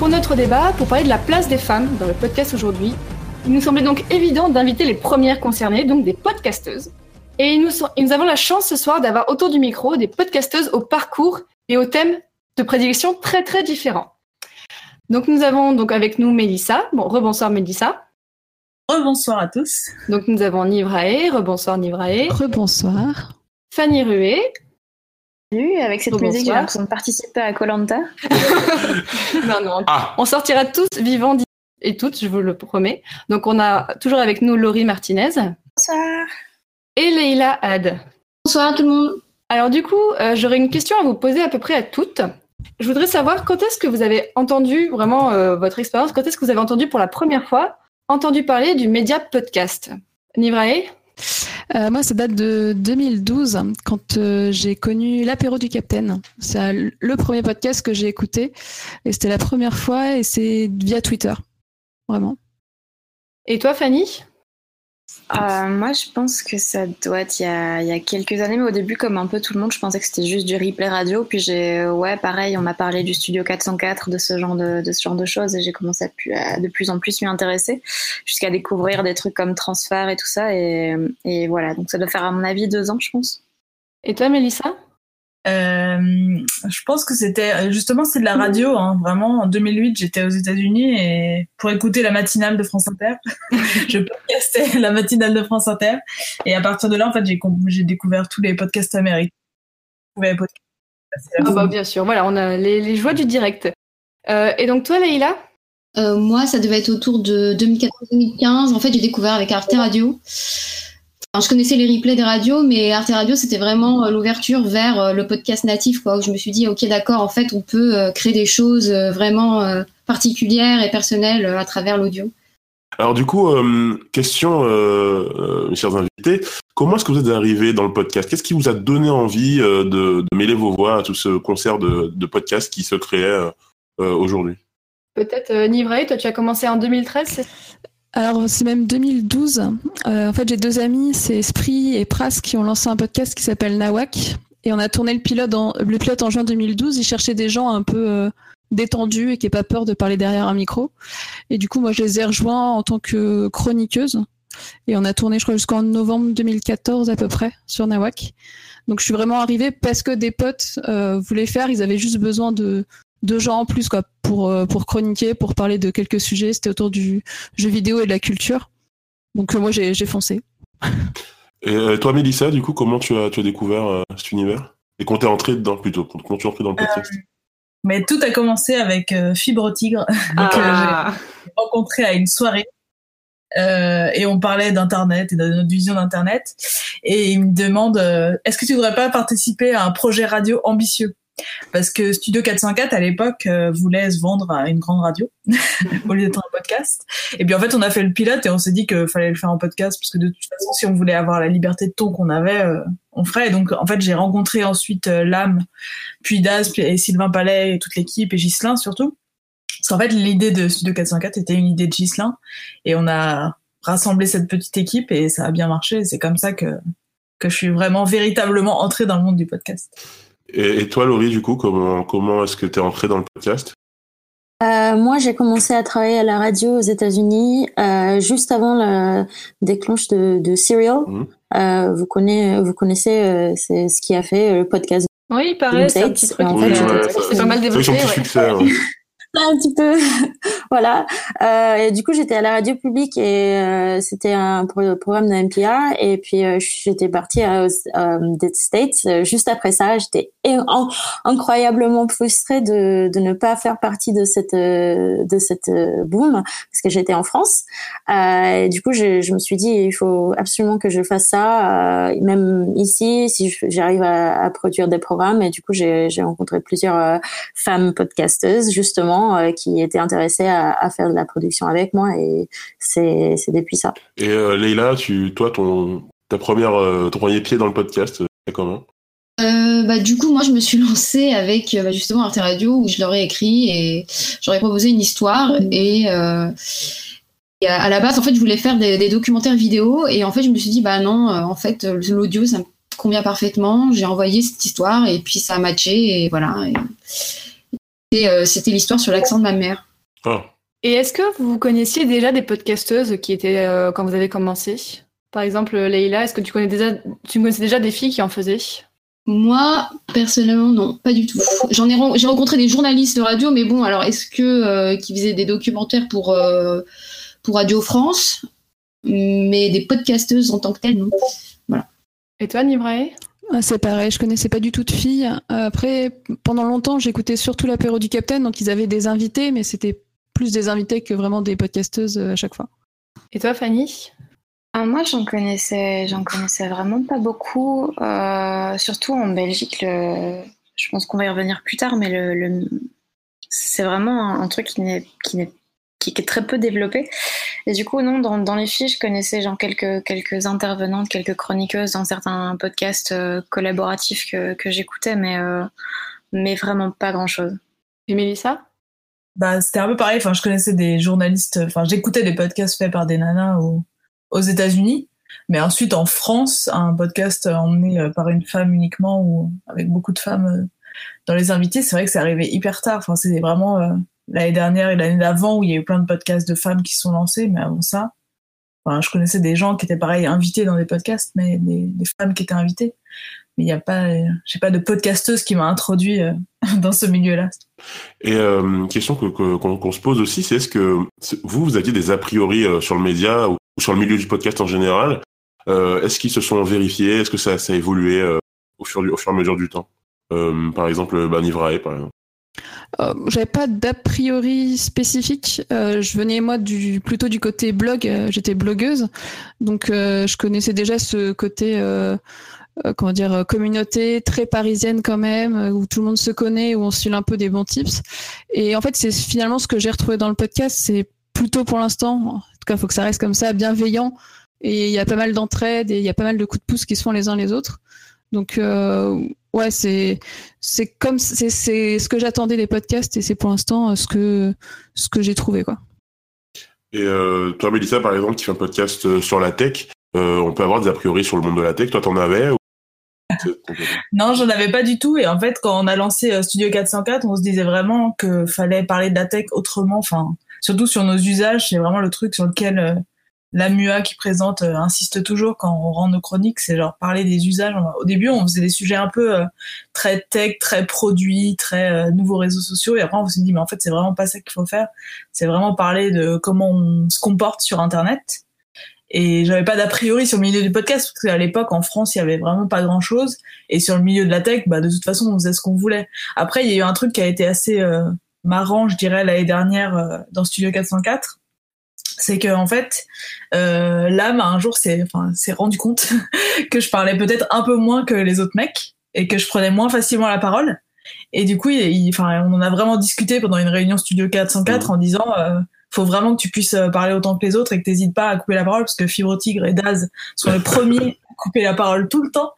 Pour notre débat, pour parler de la place des femmes dans le podcast aujourd'hui, il nous semblait donc évident d'inviter les premières concernées, donc des podcasteuses. Et nous, nous avons la chance ce soir d'avoir autour du micro des podcasteuses au parcours et aux thèmes de prédilection très très différents. Donc nous avons donc avec nous Mélissa. Bon, rebonsoir Mélissa. Rebonsoir à tous. Donc nous avons Nivrae. Rebonsoir Nivrae. Rebonsoir. Fanny Rué. Avec cette musique, j'ai l'impression de participer à Colanta. non, non. Ah. On sortira tous vivants et toutes, je vous le promets. Donc on a toujours avec nous Laurie Martinez. Bonsoir. Et Leïla Had. Bonsoir tout le monde. Alors du coup, euh, j'aurais une question à vous poser à peu près à toutes. Je voudrais savoir quand est-ce que vous avez entendu vraiment euh, votre expérience, quand est-ce que vous avez entendu pour la première fois entendu parler du média podcast? Nivrae? Euh, moi, ça date de 2012, quand euh, j'ai connu l'apéro du Capitaine. C'est le premier podcast que j'ai écouté, et c'était la première fois, et c'est via Twitter, vraiment. Et toi, Fanny? Euh, moi, je pense que ça doit être il y, a, il y, a, quelques années, mais au début, comme un peu tout le monde, je pensais que c'était juste du replay radio. Puis j'ai, ouais, pareil, on m'a parlé du Studio 404, de ce genre de, de ce genre de choses, et j'ai commencé à, de plus en plus m'y intéresser, jusqu'à découvrir des trucs comme transfert et tout ça. Et, et voilà, donc ça doit faire à mon avis deux ans, je pense. Et toi, Mélissa? Euh, je pense que c'était justement c'est de la radio. Hein. Vraiment, en 2008, j'étais aux États-Unis et pour écouter la matinale de France Inter, je podcastais la matinale de France Inter. Et à partir de là, en fait, j'ai découvert tous les podcasts américains. Ah bah, bien sûr, voilà, on a les, joies du direct. Euh, et donc toi, Leïla? Euh, Moi, ça devait être autour de 2014-2015. En fait, j'ai découvert avec Arte Radio je connaissais les replays des radios, mais Arte Radio, c'était vraiment euh, l'ouverture vers euh, le podcast natif, quoi, où je me suis dit, ok, d'accord, en fait, on peut euh, créer des choses vraiment particulières et personnelles à travers l'audio. Alors du coup, question, mes chers invités, comment est-ce que vous êtes arrivés dans le podcast? Qu'est-ce qui vous a donné envie de, mêler vos voix à tout ce concert de, de podcasts qui se créait aujourd'hui? Peut-être Nivray, toi tu as commencé en 2013, alors c'est même 2012. Euh, en fait, j'ai deux amis, c'est Esprit et Pras, qui ont lancé un podcast qui s'appelle Nawak. Et on a tourné le pilote, en, le pilote en juin 2012. Ils cherchaient des gens un peu euh, détendus et qui n'aient pas peur de parler derrière un micro. Et du coup, moi, je les ai rejoints en tant que chroniqueuse. Et on a tourné, je crois, jusqu'en novembre 2014 à peu près sur Nawak. Donc je suis vraiment arrivée parce que des potes euh, voulaient faire. Ils avaient juste besoin de, deux gens en plus quoi pour euh, pour chroniquer, pour parler de quelques sujets. C'était autour du jeu vidéo et de la culture. Donc euh, moi j'ai j'ai Et euh, toi Mélissa, du coup, comment tu as tu as découvert cet univers? Et quand t'es entré dedans plutôt Comment tu es entré dans le podcast? Mais tout a commencé avec Fibre Tigre, que ah. j'ai rencontré à une soirée. et on parlait d'internet et de notre vision d'internet et il me demande est-ce que tu voudrais pas participer à un projet radio ambitieux? Parce que Studio 404 à l'époque euh, voulait se vendre à une grande radio au lieu d'être un podcast. Et puis en fait, on a fait le pilote et on s'est dit qu'il fallait le faire en podcast parce que de toute façon, si on voulait avoir la liberté de ton qu'on avait, euh, on ferait. Et donc en fait, j'ai rencontré ensuite euh, Lame, puis Daz, puis et Sylvain Palais et toute l'équipe et Gislin surtout. Parce qu'en fait, l'idée de Studio 404 était une idée de Gislin et on a rassemblé cette petite équipe et ça a bien marché. C'est comme ça que que je suis vraiment véritablement entrée dans le monde du podcast. Et, toi, Laurie, du coup, comment, comment est-ce que tu es entrée dans le podcast? Euh, moi, j'ai commencé à travailler à la radio aux États-Unis euh, juste avant le déclenche de, de Serial. Mmh. Euh, vous, connaissez, vous connaissez, c'est ce qui a fait le podcast. Oui, il paraît, c'est un petit truc. En fait, c'est pas mal développé. C'est succès. un petit peu, voilà. Euh, et du coup, j'étais à la radio publique et euh, c'était un programme de NPR. Et puis, euh, j'étais partie à des States. Juste après ça, j'étais incroyablement frustrée de, ne pas faire partie de cette de cette boom parce que j'étais en France. et du coup, je, je, me suis dit, il faut absolument que je fasse ça, même ici, si j'arrive à, à, produire des programmes. Et du coup, j'ai rencontré plusieurs femmes podcasteuses justement euh, qui étaient intéressés à, faire de la production avec moi et c'est depuis ça. Et euh, Leïla, tu, toi, ton, ta première, euh, ton premier pied dans le podcast, c'est comment? Bah, du coup, moi, je me suis lancée avec bah, justement Arte Radio où je leur ai écrit et j'aurais proposé une histoire et, à la base, en fait, je voulais faire des, documentaires vidéo et en fait, je me suis dit, bah non, en fait, l'audio, ça me convient parfaitement. J'ai envoyé cette histoire et puis ça a matché et voilà. Et, euh, c'était l'histoire sur l'accent de ma mère. Ah. Et est-ce que vous connaissiez déjà des podcasteuses qui étaient quand vous avez commencé? Par exemple, Leïla, est-ce que tu connais déjà, tu connaissais déjà des filles qui en faisaient? Moi, personnellement, non, pas du tout. J'en ai, j'ai rencontré des journalistes de radio, mais bon, alors est-ce que euh, qui faisaient des documentaires pour euh, pour Radio France, mais des podcasteuses en tant que telles, non. Voilà. Et toi, Nibrae? ah, c'est pareil, je connaissais pas du tout de filles. Après, pendant longtemps, j'écoutais surtout l'apéro du Capitaine, donc ils avaient des invités, mais c'était plus des invités que vraiment des podcasteuses euh, à chaque fois. Et toi, Fanny? Ah, moi, j'en connaissais, j'en connaissais vraiment pas beaucoup, euh, surtout en Belgique. Le, je pense qu'on va y revenir plus tard, mais le, c'est vraiment un, truc qui n'est, qui est très peu développé. Et du coup, non, dans, dans les filles, je connaissais genre quelques, quelques intervenantes, quelques chroniqueuses dans certains podcasts euh, collaboratifs que, que j'écoutais, mais, euh, mais vraiment pas grand chose. Et Mélissa? Bah, c'était un peu pareil. Enfin, je connaissais des journalistes. Enfin, j'écoutais des podcasts faits par des nanas aux États-Unis. Mais ensuite, en France, un podcast emmené euh, par une femme uniquement ou avec beaucoup de femmes dans les invités, c'est vrai que c'est arrivé hyper tard. Enfin, c'était vraiment euh, l'année dernière et l'année d'avant où il y a eu plein de podcasts de femmes qui sont lancés. Mais avant ça, je connaissais des gens qui étaient pareil invités dans des podcasts, mais des, femmes qui étaient invitées. Mais il n'y a pas, pas de podcasteuse qui m'a introduit dans ce milieu-là. Et euh, question qu'on que, se pose aussi, c'est est-ce que vous, vous aviez des a priori sur le média ou sur le milieu du podcast en général. Euh, est-ce qu'ils se sont vérifiés? Est-ce que ça, a évolué euh, au, fur, au fur et à mesure du temps? Euh, Par exemple, bah, Nivrae, par exemple. J'avais pas d'a priori spécifique. je venais moi plutôt du côté blog. J'étais blogueuse, donc je connaissais déjà ce côté comment dire communauté très parisienne quand même, où tout le monde se connaît, où on suit un peu des bons tips. Et en fait, c'est finalement ce que j'ai retrouvé dans le podcast. C'est plutôt pour l'instant, tout cas, faut que ça reste comme ça, bienveillant. Et il y a pas mal d'entraide et il y a pas mal de coups de pouce qui se font les uns les autres. Donc euh, ouais, c'est c'est comme c'est c'est ce que j'attendais des podcasts et c'est pour l'instant euh, ce que ce que j'ai trouvé quoi. Et euh, toi, Mélissa, par exemple, qui fait un podcast euh, sur la tech, on peut avoir des a priori sur le monde de la tech. Toi, t'en avais ou... Non, j'en avais pas du tout. Et en fait, quand on a lancé Studio 404, on se disait vraiment que fallait parler de la tech autrement. Enfin, surtout sur nos usages, c'est vraiment le truc sur lequel euh, la MUA qui présente euh, insiste toujours quand on rend nos chroniques, c'est genre parler des usages. Au début, on faisait des sujets un peu euh, très tech, très produits, très nouveaux réseaux sociaux, et après on s'est dit mais en fait c'est vraiment pas ça qu'il faut faire. C'est vraiment parler de comment on se comporte sur Internet. Et j'avais pas d'a priori sur le milieu du podcast parce qu'à l'époque en France il y avait vraiment pas grand chose. Et sur le milieu de la tech, bah de toute façon on faisait ce qu'on voulait. Après il y a eu un truc qui a été assez marrant, je dirais, l'année dernière euh, dans Studio 404 c'est que en fait euh, l'âme un jour s'est enfin s'est rendu compte que je parlais peut-être un peu moins que les autres mecs et que je prenais moins facilement la parole et du coup il, enfin on en a vraiment discuté pendant une réunion studio 404 mmh. en disant euh, faut vraiment que tu puisses euh, parler autant que les autres et que t'hésites pas à couper la parole parce que Fibre Tigre et Daz sont les premiers couper la parole tout le temps.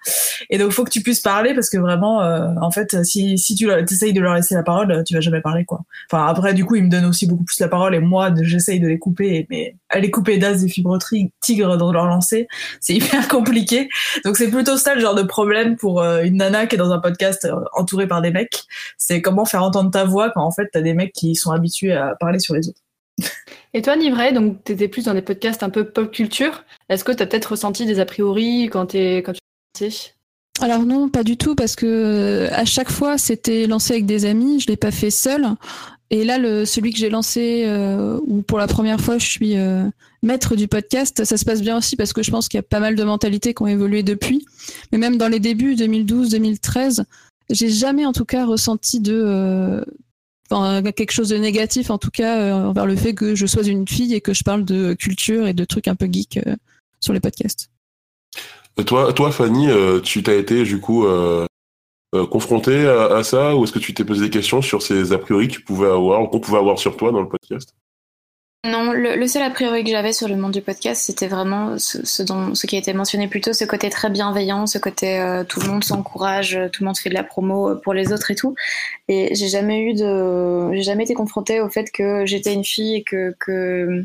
Et donc, faut que tu puisses parler parce que vraiment, euh, en fait, si, si tu essayes de leur laisser la parole, tu vas jamais parler, quoi. Enfin, après, du coup, ils me donnent aussi beaucoup plus la parole et moi, j'essaye de les couper, mais aller couper Daz et Fibre Tigre dans leur lancer, c'est hyper compliqué. Donc, c'est plutôt ça le genre de problème pour euh, une nana qui est dans un podcast entourée par des mecs. C'est comment faire entendre ta voix quand, en fait, t'as des mecs qui sont habitués à parler sur les autres. Et toi, Nivray, donc tu étais plus dans des podcasts un peu pop culture. Est-ce que tu as peut-être ressenti des a priori quand, es, quand tu alors non, pas du tout, parce que euh, à chaque fois c'était lancé avec des amis, je l'ai pas fait seul. Et là, le, celui que j'ai lancé, euh, où pour la première fois je suis euh, maître du podcast, ça se passe bien aussi parce que je pense qu'il y a pas mal de mentalités qui ont évolué depuis. Mais même dans les débuts, 2012-2013, j'ai jamais en tout cas ressenti de, quelque chose de négatif en tout cas euh, envers le fait que je sois une fille et que je parle de culture et de trucs un peu geek euh, sur les podcasts. toi, toi Fanny, euh, tu t'as été du coup confrontée à, ça ou est-ce que tu t'es posé des questions sur ces a priori que tu avoir qu'on pouvait avoir sur toi dans le podcast? Non, le, seul a priori que j'avais sur le monde du podcast, c'était vraiment ce, dont, ce qui a été mentionné plus tôt, ce côté très bienveillant, ce côté euh, tout le monde s'encourage, tout le monde fait de la promo pour les autres et tout. Et j'ai jamais eu de, j'ai jamais été confrontée au fait que j'étais une fille et que, que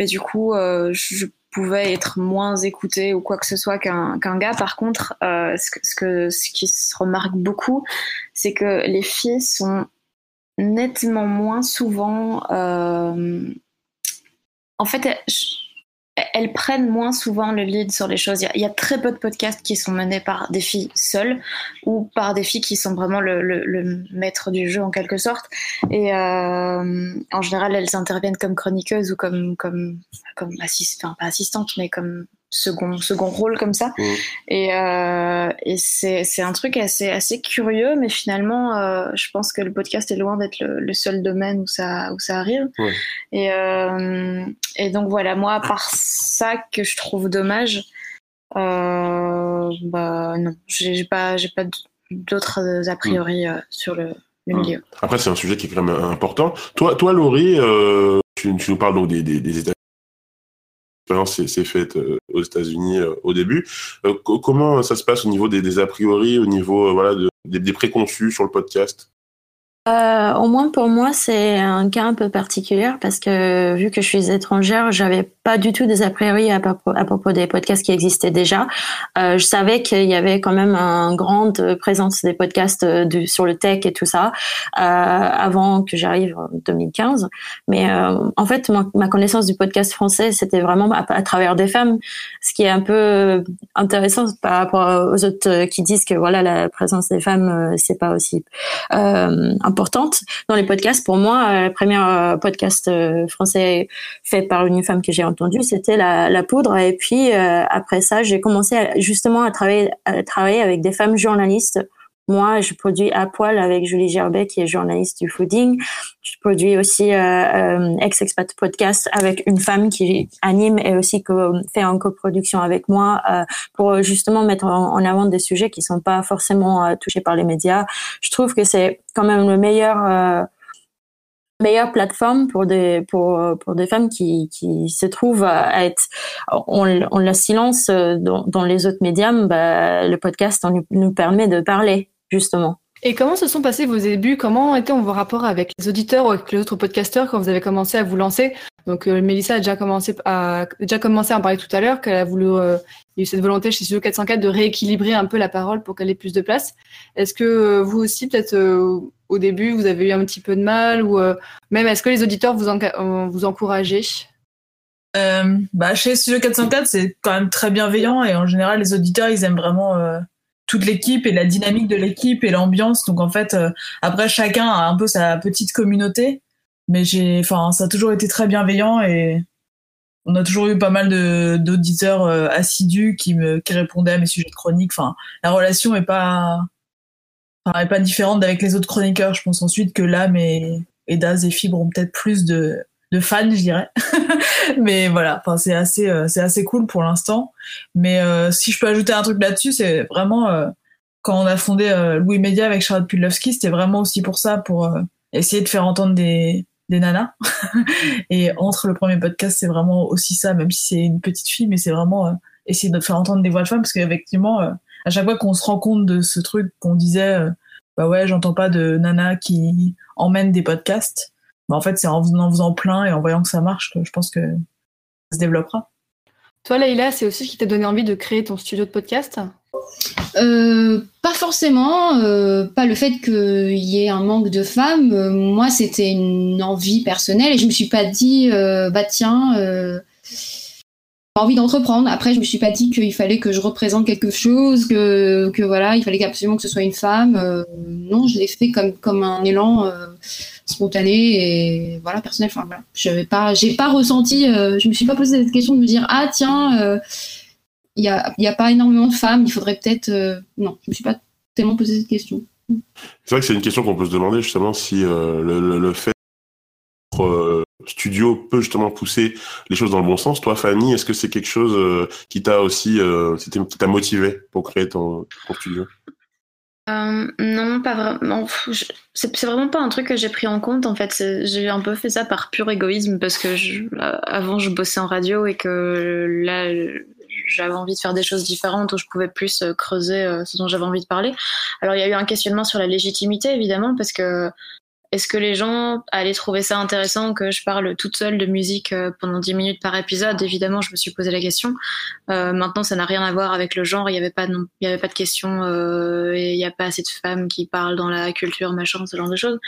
du coup, euh, je pouvais être moins écoutée ou quoi que ce soit qu'un gars. Par contre, euh, ce, que, ce, que, ce qui se remarque beaucoup, c'est que les filles sont nettement moins souvent. En fait, elles prennent moins souvent le lead sur les choses. Il y, a, très peu de podcasts qui sont menés par des filles seules ou par des filles qui sont vraiment le, maître du jeu en quelque sorte. Et euh, en général, elles interviennent comme chroniqueuses ou comme comme comme enfin pas assistantes, mais comme second second rôle comme ça. Mmh. Et, euh, et c'est c'est un truc assez assez curieux, mais finalement, euh, je pense que le podcast est loin d'être le, seul domaine où ça où ça arrive. Et euh, et donc voilà, moi, à part ça que je trouve dommage, euh, bah non, j'ai pas j'ai pas d'autres a priori euh, sur le, le mmh. milieu. Après, c'est un sujet qui est quand même important. Toi, toi, Laurie, euh, tu, tu, nous parles donc des, des, des États l'expérience s'est faite euh, aux États-Unis euh, au début. Euh, comment ça se passe au niveau des, des a priori, au niveau voilà de, des préconçus sur le podcast? Euh, au moins pour moi, c'est un cas un peu particulier parce que vu que je suis étrangère, j'avais pas du tout des a priori à propos, des podcasts qui existaient déjà. Euh, je savais qu'il y avait quand même une grande présence des podcasts euh, du, sur le tech et tout ça euh, avant que j'arrive en 2015. Mais euh, en fait, ma, ma, connaissance du podcast français, c'était vraiment à, travers des femmes, ce qui est un peu intéressant par rapport aux autres qui disent que voilà la présence des femmes, c'est pas aussi dans les podcasts. Pour moi, euh, le premier euh, podcast euh, français fait par une femme que j'ai entendu, c'était la, la, poudre. Et puis après ça, j'ai commencé justement à travailler, à travailler avec des femmes journalistes moi, je produis à poil avec Julie Gerbet, qui est journaliste du fooding. Je produis aussi euh, euh, Ex-Expat Podcast avec une femme qui anime et aussi fait en coproduction avec moi euh, pour justement mettre en, avant des sujets qui sont pas forcément euh, touchés par les médias. Je trouve que c'est quand même le meilleur euh, meilleure plateforme pour des pour pour des femmes qui qui se trouvent à être on, on la silence dans, dans les autres médias bah, le podcast on nous permet de parler justement. Et comment se sont passés vos débuts? Comment étaient vos rapports avec les auditeurs ou avec les autres podcasteurs quand vous avez commencé à vous lancer? Donc, euh, Mélissa a déjà commencé à, déjà commencé à en parler tout à l'heure, qu'elle a voulu, euh, y a eu cette volonté chez Studio 404 de rééquilibrer un peu la parole pour qu'elle ait plus de place. Est-ce que euh, vous aussi, peut-être au début, vous avez eu un petit peu de mal ou même est-ce que les auditeurs vous, en, vous bah, Chez Studio 404, c'est quand même très bienveillant et en général, les auditeurs, ils aiment vraiment toute l'équipe et la dynamique de l'équipe et l'ambiance. Donc en fait, euh, après chacun a un peu sa petite communauté, mais j'ai, enfin, ça a toujours été très bienveillant et on a toujours eu pas mal de d'auditeurs euh, assidus qui me qui répondaient à mes sujets de chronique. Enfin, la relation est pas, enfin, est pas différente d'avec les autres chroniqueurs. Je pense ensuite que là, et, et Daz et Fibre ont peut-être plus de de fans, je dirais. mais voilà, enfin c'est assez euh, c'est assez cool pour l'instant. Mais euh, si je peux ajouter un truc là-dessus, c'est vraiment euh, quand on a fondé Louis Media avec Charlotte Pudlowski, c'était vraiment aussi pour ça, pour essayer de faire entendre des des nanas. et entre le premier podcast, c'est vraiment aussi ça, même si c'est une petite fille, mais c'est vraiment essayer de faire entendre des voix de femmes, parce qu'effectivement, à chaque fois qu'on se rend compte de ce truc qu'on disait, bah ouais, j'entends pas de nanas qui emmènent des podcasts en fait, c'est en en faisant plein et en voyant que ça marche que je pense que ça se développera. Toi, Leïla, c'est aussi ce qui t'a donné envie de créer ton studio de podcast? Euh, pas forcément, euh, pas le fait qu'il y ait un manque de femmes. Euh, moi, c'était une envie personnelle et je me suis pas dit, euh, bah tiens, envie d'entreprendre. Après, je me suis pas dit qu'il fallait que je représente quelque chose, que, que voilà, il fallait absolument que ce soit une femme. Euh, non, je l'ai fait comme, comme un élan euh, spontané et voilà, personnel. Enfin. Je pas, j'ai pas ressenti, euh, je me suis pas posé cette question de me dire, ah tiens, il y a, y a pas énormément de femmes, il faudrait peut-être. non, je me suis pas tellement posé cette question. C'est vrai que c'est une question qu'on peut se demander justement si le, le, le, fait studio peut justement pousser les choses dans le bon sens. Toi, Fanny, est-ce que c'est quelque chose euh, qui t'a aussi, euh, qui t'a motivé pour créer ton studio? Euh, non, pas vraiment. C'est vraiment pas un truc que j'ai pris en compte en fait. J'ai un peu fait ça par pur égoïsme parce que je, euh, avant je bossais en radio et que là j'avais envie de faire des choses différentes où je pouvais plus creuser ce dont j'avais envie de parler. Alors il y a eu un questionnement sur la légitimité évidemment parce que est-ce que les gens allaient trouver ça intéressant que je parle toute seule de musique euh, pendant 10 minutes par épisode? Évidemment, je me suis posé la question. Euh, maintenant, ça n'a rien à voir avec le genre. Il n'y avait pas de. Euh, il n'y a pas assez de femmes qui parlent dans la culture, machin, ce genre de choses.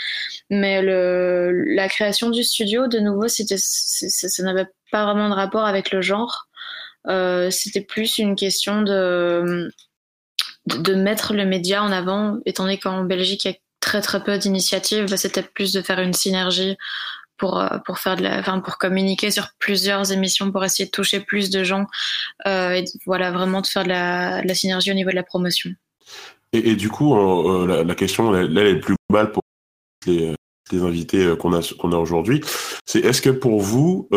Mais la création du studio, de nouveau, c'était, ça n'avait pas vraiment de rapport avec le genre. C'était plus une question de, de mettre le média en avant, étant donné qu'en Belgique, il y a très très peu d'initiatives, c'était plus de faire une synergie pour euh, pour faire de la, enfin pour communiquer sur plusieurs émissions pour essayer de toucher plus de gens euh, et voilà vraiment de faire de la, synergie au niveau de la promotion. Et, du coup, euh, la, question là, elle est plus globale pour les, invités qu'on a qu'on a aujourd'hui. C'est est-ce que pour vous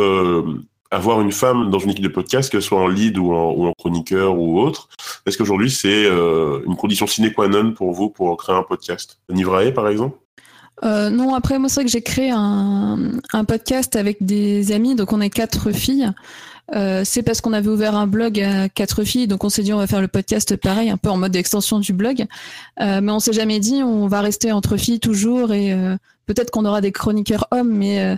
avoir une femme dans une équipe de podcast, qu'elle soit en lead ou en, chroniqueur ou autre, est-ce qu'aujourd'hui c'est euh, une condition sine qua non pour vous pour créer un podcast Nivrae par exemple? Euh, non, après moi c'est vrai que j'ai créé un, un, podcast avec des amis, donc on est quatre filles. Euh, c'est parce qu'on avait ouvert un blog à quatre filles, donc on s'est dit on va faire le podcast pareil, un peu en mode extension du blog. Euh, mais on s'est jamais dit on va rester entre filles toujours et euh, peut-être qu'on aura des chroniqueurs hommes, mais euh,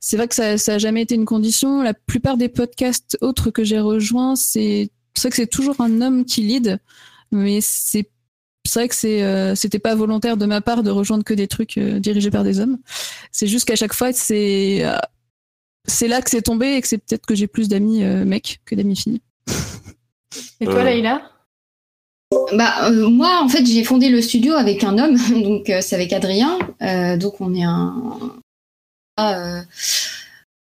c'est vrai que ça, ça a jamais été une condition. La plupart des podcasts autres que j'ai rejoints, c'est vrai que c'est toujours un homme qui lead, mais c'est c'est vrai que c'est c'était pas volontaire de ma part de rejoindre que des trucs dirigés par des hommes. C'est juste qu'à chaque fois c'est c'est là que c'est tombé et que c'est peut-être que j'ai plus d'amis euh, mecs que d'amis filles. Et toi, Laïla bah, euh, moi, en fait, j'ai fondé le studio avec un homme, donc euh, c'est avec Adrien. Euh, donc on est un euh,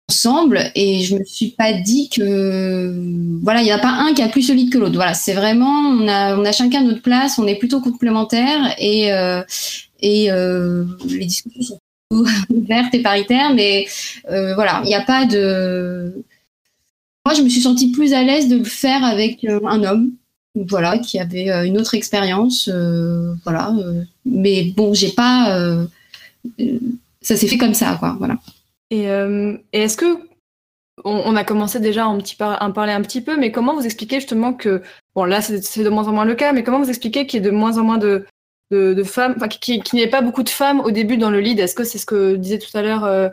ensemble et je me suis pas dit que voilà, il n'y en a pas un qui a plus solide que l'autre. Voilà, c'est vraiment on a on a chacun notre place, on est plutôt complémentaires et et les discussions sont ouverte et paritaire, mais euh, voilà, il n'y a pas de. Moi, je me suis sentie plus à l'aise de le faire avec euh, un homme, voilà, qui avait euh, une autre expérience, voilà. Mais bon, j'ai pas. Ça s'est fait comme ça, quoi, voilà. Et, est-ce que on, a commencé déjà à en parler un petit peu, mais comment vous expliquez justement que bon là c'est de moins en moins le cas, mais comment vous expliquez qu'il y ait de moins en moins de de, de femmes, enfin, qu'il qui n'y ait pas beaucoup de femmes au début dans le lead. Est-ce que c'est ce que disait tout à l'heure euh,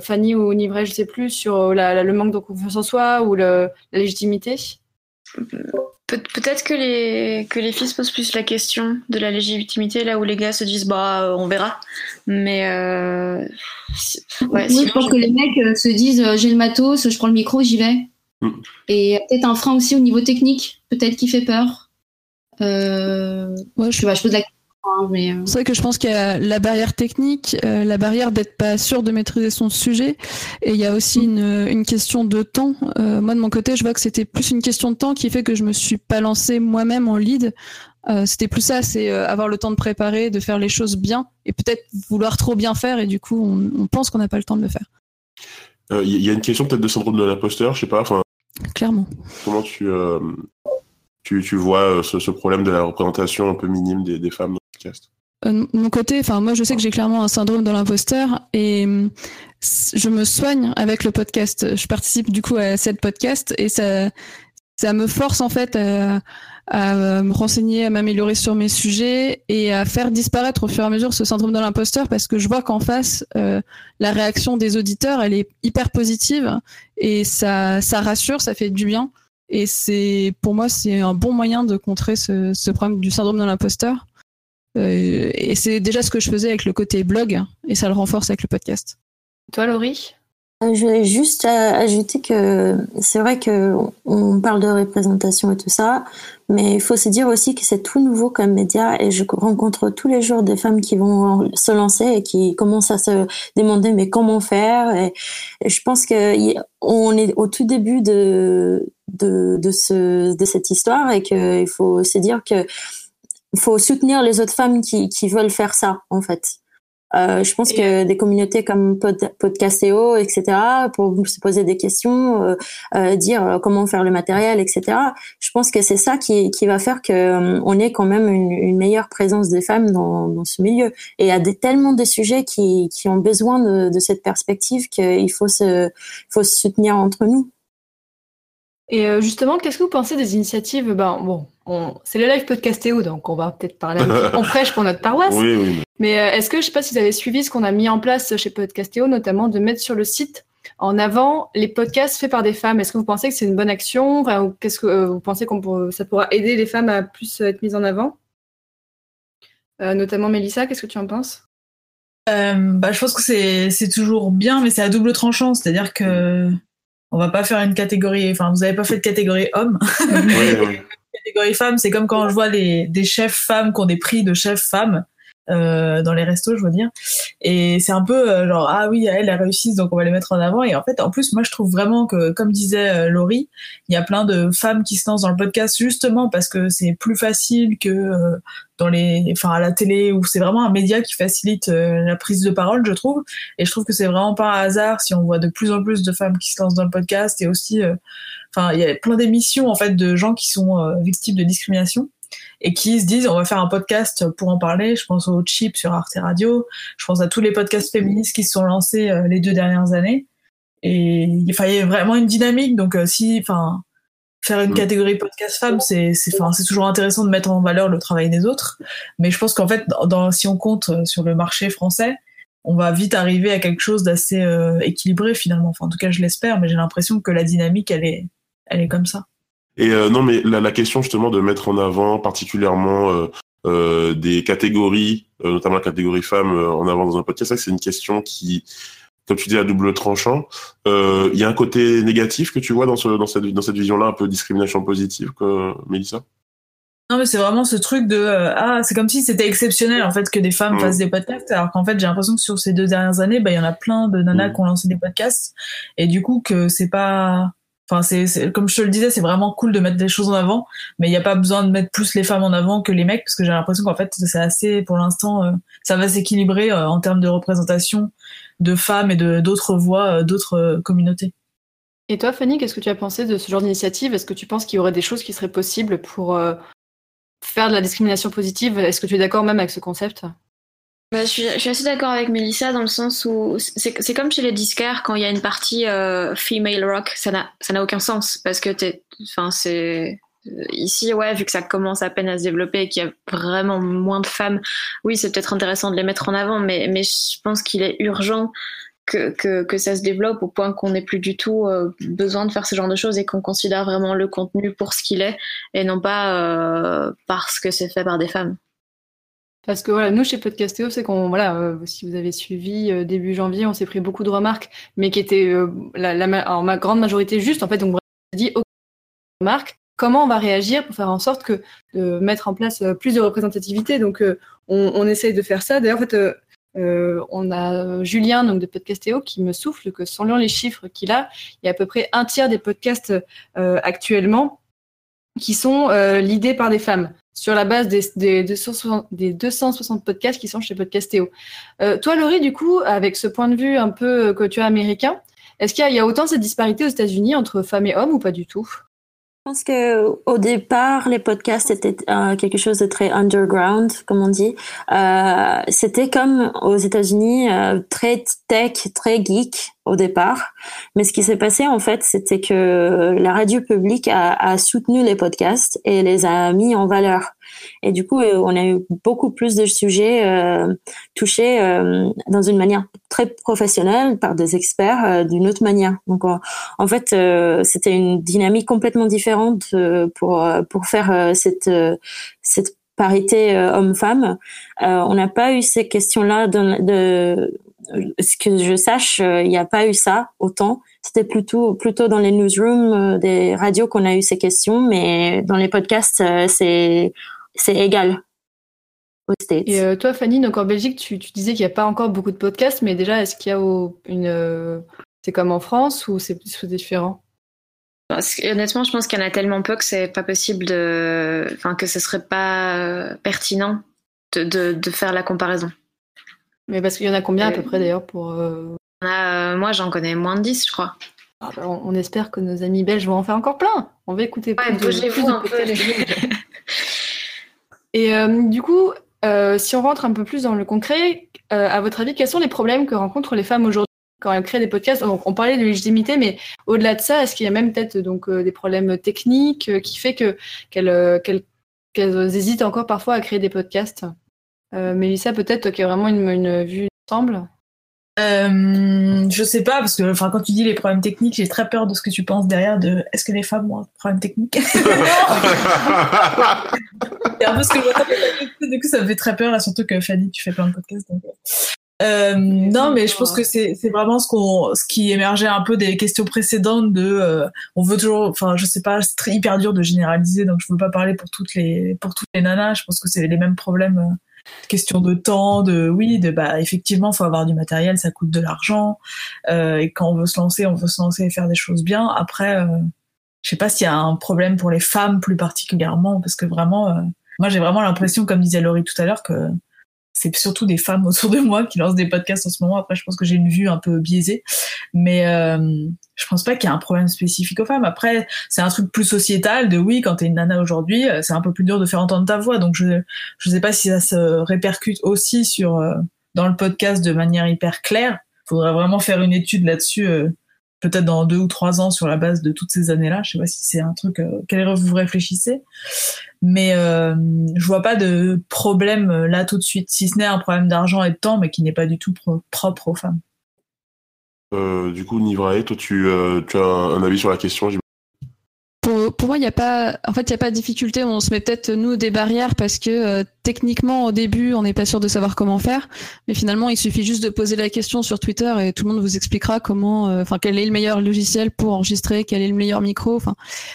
Fanny ou Nivray, je sais plus, sur euh, la, la, le manque de confiance en soi ou le, la légitimité? Pe Peut-être que les, que les filles se posent plus la question de la légitimité, là où les gars se disent bah euh, on verra. Mais euh, ouais, oui, je pense que les mecs se disent j'ai le matos, je prends le micro, j'y vais. Mm. Et peut-être un frein aussi au niveau technique, peut-être qui fait peur. Euh, ouais, je, sais pas, je pose la question Hein, euh, c'est vrai que je pense qu'il y a la barrière technique, euh, la barrière d'être pas sûr de maîtriser son sujet, et il y a aussi mm. une, une question de temps. Euh, moi de mon côté, je vois que c'était plus une question de temps qui fait que je me suis pas lancée moi-même en lead. Euh, c'était plus ça, c'est euh, avoir le temps de préparer, de faire les choses bien, et peut-être vouloir trop bien faire, et du coup on, on pense qu'on n'a pas le temps de le faire. Il y a une question peut-être de syndrome de l'imposteur, je sais pas. Enfin, clairement. Comment tu tu, tu vois ce, ce, problème de la représentation un peu minime des, des femmes? Euh, mon côté, enfin moi je sais que j'ai clairement un syndrome de l'imposteur et je me soigne avec le podcast. Je participe du coup à cette podcast et ça ça me force en fait à, à me renseigner, à m'améliorer sur mes sujets et à faire disparaître au fur et à mesure ce syndrome de l'imposteur parce que je vois qu'en face euh, la réaction des auditeurs elle est hyper positive et ça ça rassure, ça fait du bien et c'est pour moi c'est un bon moyen de contrer ce problème du syndrome de l'imposteur. Euh, et c'est déjà ce que je faisais avec le côté blog, et ça le renforce avec le podcast. Toi, Laurie? Euh, je voulais juste ajouter que c'est vrai que on parle de représentation et tout ça, mais il faut se dire aussi que c'est tout nouveau comme média et je rencontre tous les jours des femmes qui vont se lancer et qui commencent à se demander mais comment faire? Et, et je pense que on est au tout début de de de ce de cette histoire et qu'il faut se dire que il faut soutenir les autres femmes qui, qui veulent faire ça, en fait. Euh, je pense que des communautés comme Pod, Podcastéo, etc., pour se poser des questions, euh, euh, dire euh, comment faire le matériel, etc. Je pense que c'est ça qui, qui va faire que euh, on ait quand même une, une, meilleure présence des femmes dans, dans ce milieu. Et il y a des, tellement de sujets qui, qui ont besoin de, de cette perspective qu'il faut se, faut se soutenir entre nous. Et euh, justement, qu'est-ce que vous pensez des initiatives ben, bon, c'est le live podcastéo, donc on va peut-être parler on prêche pour notre paroisse. Oui, oui. Mais euh, est-ce que, je sais pas si vous avez suivi ce qu'on a mis en place chez Podcastéo, notamment de mettre sur le site en avant les podcasts faits par des femmes. Est-ce que vous pensez que c'est une bonne action? Enfin, Qu'est-ce que euh, vous pensez que ça pourra aider les femmes à plus être mises en avant? Notamment Mélissa, qu'est-ce que tu en penses? Bah, je pense que c'est toujours bien, mais c'est à double tranchant. C'est-à-dire que on va pas faire une catégorie. Enfin, vous avez pas fait de catégorie homme. catégorie femme, c'est comme quand je vois les, des chefs femmes qui ont des prix de chefs femmes. Euh, dans les restos, je veux dire. Et c'est un peu euh, genre ah oui, elle a réussi, donc on va les mettre en avant. Et en fait, en plus, moi je trouve vraiment que, comme disait euh, Laurie, il y a plein de femmes qui se lancent dans le podcast justement parce que c'est plus facile que euh, dans les, enfin à la télé où c'est vraiment un média qui facilite la prise de parole, je trouve. Et je trouve que c'est vraiment pas un hasard si on voit de plus en plus de femmes qui se lancent dans le podcast et aussi, enfin il y a plein d'émissions en fait de gens qui sont victimes de discrimination et qui se disent on va faire un podcast pour en parler. Je pense au Chip sur Arte Radio, je pense à tous les podcasts féministes qui se sont lancés euh, les deux dernières années. Et il fallait vraiment une dynamique. Donc euh, si, enfin, faire une mm. catégorie podcast femmes, c'est c'est enfin c'est toujours intéressant de mettre en valeur le travail des autres. Mais je pense qu'en fait, dans, si on compte euh, sur le marché français, on va vite arriver à quelque chose d'assez équilibré finalement. Enfin, en tout cas, je l'espère, mais j'ai l'impression que la dynamique, elle est, elle est comme ça. Et euh, non, mais la, la, question justement de mettre en avant particulièrement euh, euh des catégories, notamment la catégorie femmes, en avant dans un podcast, c'est une question qui, comme tu dis, à double tranchant. Il y a un côté négatif que tu vois dans, ce, dans cette, dans cette vision-là, un peu discrimination positive, que, Mélissa? Non mais c'est vraiment ce truc de ah c'est comme si c'était exceptionnel en fait que des femmes mmh. fassent des podcasts alors qu'en fait j'ai l'impression que sur ces deux dernières années bah il y en a plein de nanas mmh. qui ont lancé des podcasts et du coup que c'est pas Enfin, c'est, comme je te le disais, c'est vraiment cool de mettre des choses en avant, mais il n'y a pas besoin de mettre plus les femmes en avant que les mecs, parce que j'ai l'impression qu'en fait, c'est assez, pour l'instant, euh, ça va s'équilibrer euh, en termes de représentation de femmes et de d'autres voix, euh, d'autres communautés. Et toi, Fanny, qu'est-ce que tu as pensé de ce genre d'initiative? Est-ce que tu penses qu'il y aurait des choses qui seraient possibles pour faire de la discrimination positive? Est-ce que tu es d'accord même avec ce concept? Bah, je, suis, assez d'accord avec Melissa dans le sens où c'est comme chez les disquaires quand il y a une partie euh, female rock, ça n'a aucun sens parce que t'es, enfin c'est ici ouais vu que ça commence à peine à se développer et qu'il y a vraiment moins de femmes, oui c'est peut-être intéressant de les mettre en avant, mais mais je pense qu'il est urgent que, que, que, ça se développe au point qu'on n'ait plus du tout euh, besoin de faire ce genre de choses et qu'on considère vraiment le contenu pour ce qu'il est et non pas euh, parce que c'est fait par des femmes. Parce que voilà, nous chez Podcastéo, c'est qu'on voilà, euh, si vous avez suivi euh, début janvier, on s'est pris beaucoup de remarques, mais qui étaient euh, la, la, en ma grande majorité juste. En fait, donc on dit OK, remarques. Comment on va réagir pour faire en sorte que de mettre en place plus de représentativité? Donc on, on, essaye de faire ça. D'ailleurs, en fait, on a Julien donc de Podcastéo qui me souffle que selon les chiffres qu'il a, il y a à peu près un tiers des podcasts actuellement qui sont l'idée par des femmes sur la base des, des, 260, des 260 podcasts qui sont chez Podcastéo. Euh, toi, Laurie, du coup, avec ce point de vue un peu que tu as américain, est-ce qu'il y, y, a autant cette disparité aux États-Unis entre femmes et hommes ou pas du tout? Je pense que au départ, les podcasts étaient euh, quelque chose de très underground, comme on dit. Euh, c'était comme aux États-Unis, euh, très tech, très geek au départ. Mais ce qui s'est passé en fait, c'était que la radio publique a, a, soutenu les podcasts et les a mis en valeur. Et du coup, euh, on a eu beaucoup plus de sujets euh, touchés euh, dans une manière très professionnelle par des experts d'une autre manière. Donc, en, fait, c'était une dynamique complètement différente pour pour faire cette cette parité homme-femme. on n'a pas eu ces questions-là de, ce que je sache, il n'y a pas eu ça autant. C'était plutôt plutôt dans les newsrooms des radios qu'on a eu ces questions, mais dans les podcasts, c'est c'est égal aux States. Et euh, toi, Fanny, donc en Belgique, tu, tu disais qu'il n'y a pas encore beaucoup de podcasts, mais déjà, est-ce qu'il y a une. Euh, c'est comme en France ou c'est différent? Honnêtement, je pense qu'il y en a tellement peu que c'est pas possible de. Enfin, que ce serait pas euh, pertinent de, de, de, faire la comparaison. Mais parce qu'il y en a combien à peu près d'ailleurs pour. moi, j'en connais moins de 10, je crois. Ah, bah, on, espère que nos amis belges vont en faire encore plein. On va écouter ouais, plus, de, plus un peu. Et euh, du coup, euh, si on rentre un peu plus dans le concret, euh, à votre avis, quels sont les problèmes que rencontrent les femmes aujourd'hui quand elles créent des podcasts? Donc, On parlait de légitimité, mais au-delà de ça, est-ce qu'il y a même peut-être donc des problèmes techniques qui fait que qu'elles qu'elles hésitent encore parfois à créer des podcasts? Mélissa, peut-être qui a vraiment une, une vue d'ensemble euh, je sais pas parce que enfin quand tu dis les problèmes techniques, j'ai très peur de ce que tu penses derrière de est-ce que les femmes ont un problème technique? C'est un peu ce que je. Du coup, ça me fait très peur là, surtout que Fanny, tu fais plein de podcasts. Donc... Euh, non, mais je pense que c'est c'est vraiment ce qu'on ce qui émergeait un peu des questions précédentes de euh, on veut toujours enfin je sais pas c'est hyper dur de généraliser donc je veux pas parler pour toutes les pour toutes les nanas je pense que c'est les mêmes problèmes euh, question de temps, de oui, de bah effectivement, faut avoir du matériel, ça coûte de l'argent. Euh, et quand on veut se lancer, on veut se lancer et faire des choses bien. Après, euh, je sais pas s'il y a un problème pour les femmes plus particulièrement, parce que vraiment, euh, moi j'ai vraiment l'impression, comme disait Laurie tout à l'heure, que c'est surtout des femmes autour de moi qui lancent des podcasts en ce moment. Après, je pense que j'ai une vue un peu biaisée, mais euh, je pense pas qu'il y a un problème spécifique aux femmes. Après, c'est un truc plus sociétal de oui, quand t'es une nana aujourd'hui, euh, c'est un peu plus dur de faire entendre ta voix. Donc je je sais pas si ça se répercute aussi sur euh, dans le podcast de manière hyper claire. Faudrait vraiment faire une étude là-dessus. Euh, peut-être dans deux ou trois ans sur la base de toutes ces années-là. Je sais pas si c'est un truc euh, quel vous réfléchissez, mais euh, je vois pas de problème euh, là tout de suite, si ce n'est un problème d'argent et de temps, mais qui n'est pas du tout propre aux femmes. du coup, Nivrae, toi, tu, as un avis sur la question pour, moi, il n'y a pas, en fait, il y a pas de difficulté. On se met peut-être nous des barrières parce que euh, techniquement, au début, on n'est pas sûr de savoir comment faire. Mais finalement, il suffit juste de poser la question sur Twitter et tout le monde vous expliquera comment, euh, enfin, quel est le meilleur logiciel pour enregistrer, quel est le meilleur micro. Enfin,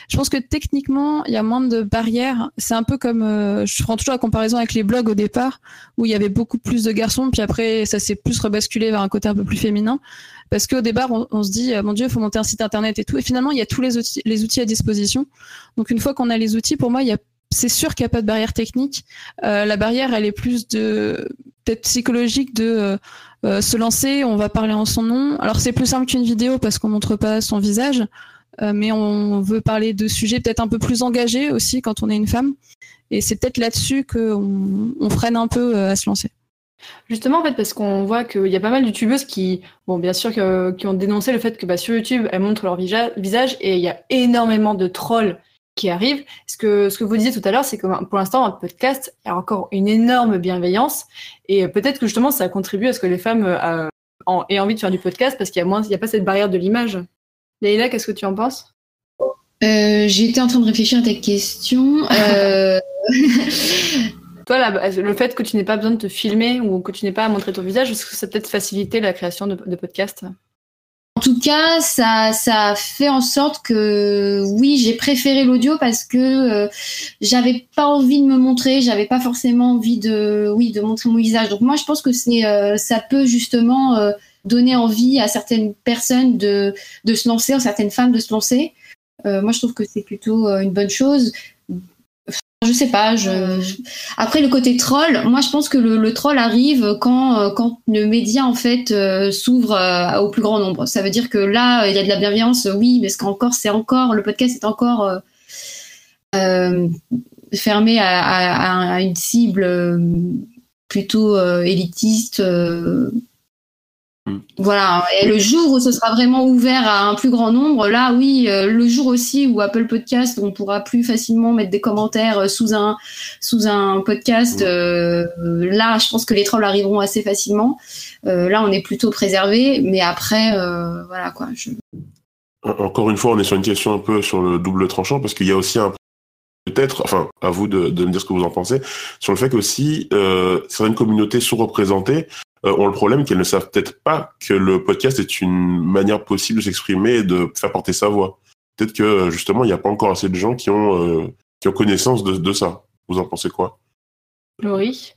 je pense que techniquement, il y a moins de barrières. C'est un peu comme, euh, je prends toujours la comparaison avec les blogs au départ, où il y avait beaucoup plus de garçons, puis après, ça s'est plus rebasculé vers un côté un peu plus féminin parce qu'au départ, on, se dit, mon Dieu, il faut monter un site internet et tout. Et finalement, il y a tous les outils, les outils à disposition. Donc une fois qu'on a les outils, pour moi, il y a c'est sûr qu'il n'y a pas de barrière technique. Euh, la barrière, elle est plus de peut-être psychologique de euh, euh, se lancer. On va parler en son nom. Alors c'est plus simple qu'une vidéo parce qu'on montre pas son visage, mais on veut parler de sujets peut-être un peu plus engagés aussi quand on est une femme. Et c'est peut-être là-dessus qu'on on freine un peu à se lancer. Justement, en fait, parce qu'on voit qu'il y a pas mal de youtubeuses qui, bon, bien sûr, qui ont dénoncé le fait que bah, sur YouTube, elles montrent leur visage et il y a énormément de trolls qui arrivent. Ce que, ce que vous disiez tout à l'heure, c'est que pour l'instant, un podcast, il y a encore une énorme bienveillance et peut-être que justement, ça contribue à ce que les femmes euh, aient envie de faire du podcast parce qu'il y a moins, il n'y a pas cette barrière de l'image. Leïla, qu'est-ce que tu en penses? Euh, J'étais en train de réfléchir à ta question. Euh... Toi, le fait que tu n'aies pas besoin de te filmer ou que tu n'aies pas à montrer ton visage, est-ce que ça peut-être facilité la création de, podcasts? En tout cas, ça, ça fait en sorte que oui, j'ai préféré l'audio parce que euh, j'avais pas envie de me montrer, j'avais pas forcément envie de, oui, de montrer mon visage. Donc moi, je pense que euh, ça peut justement euh, donner envie à certaines personnes de, de se lancer, à certaines femmes de se lancer. moi, je trouve que c'est plutôt une bonne chose. Je sais pas. Je... Après le côté troll, moi je pense que le, troll arrive quand euh, quand le média en fait euh, s'ouvre euh, au plus grand nombre. Ça veut dire que là il y a de la bienveillance, oui, mais ce qu'encore c'est encore le podcast est encore fermé à, une cible plutôt élitiste. Voilà. Et le jour où ce sera vraiment ouvert à un plus grand nombre, là, oui, euh, le jour aussi où Apple Podcast, on pourra plus facilement mettre des commentaires euh, sous un sous un podcast. Mm. Euh, là, je pense que les trolls arriveront assez facilement. là, on est plutôt préservé, mais après, voilà quoi. Encore une fois, on est sur une question un peu sur le double tranchant parce qu'il y a aussi un peut-être, enfin, à vous de, de, me dire ce que vous en pensez, sur le fait qu'aussi euh, certaines communautés sous-représentées euh, ont le problème qu'elles ne savent peut-être pas que le podcast est une manière possible de s'exprimer et de faire porter sa voix. Peut-être que justement, il n'y a pas encore assez de gens qui ont, euh, qui ont connaissance de, de, ça. Vous en pensez quoi? Laurie?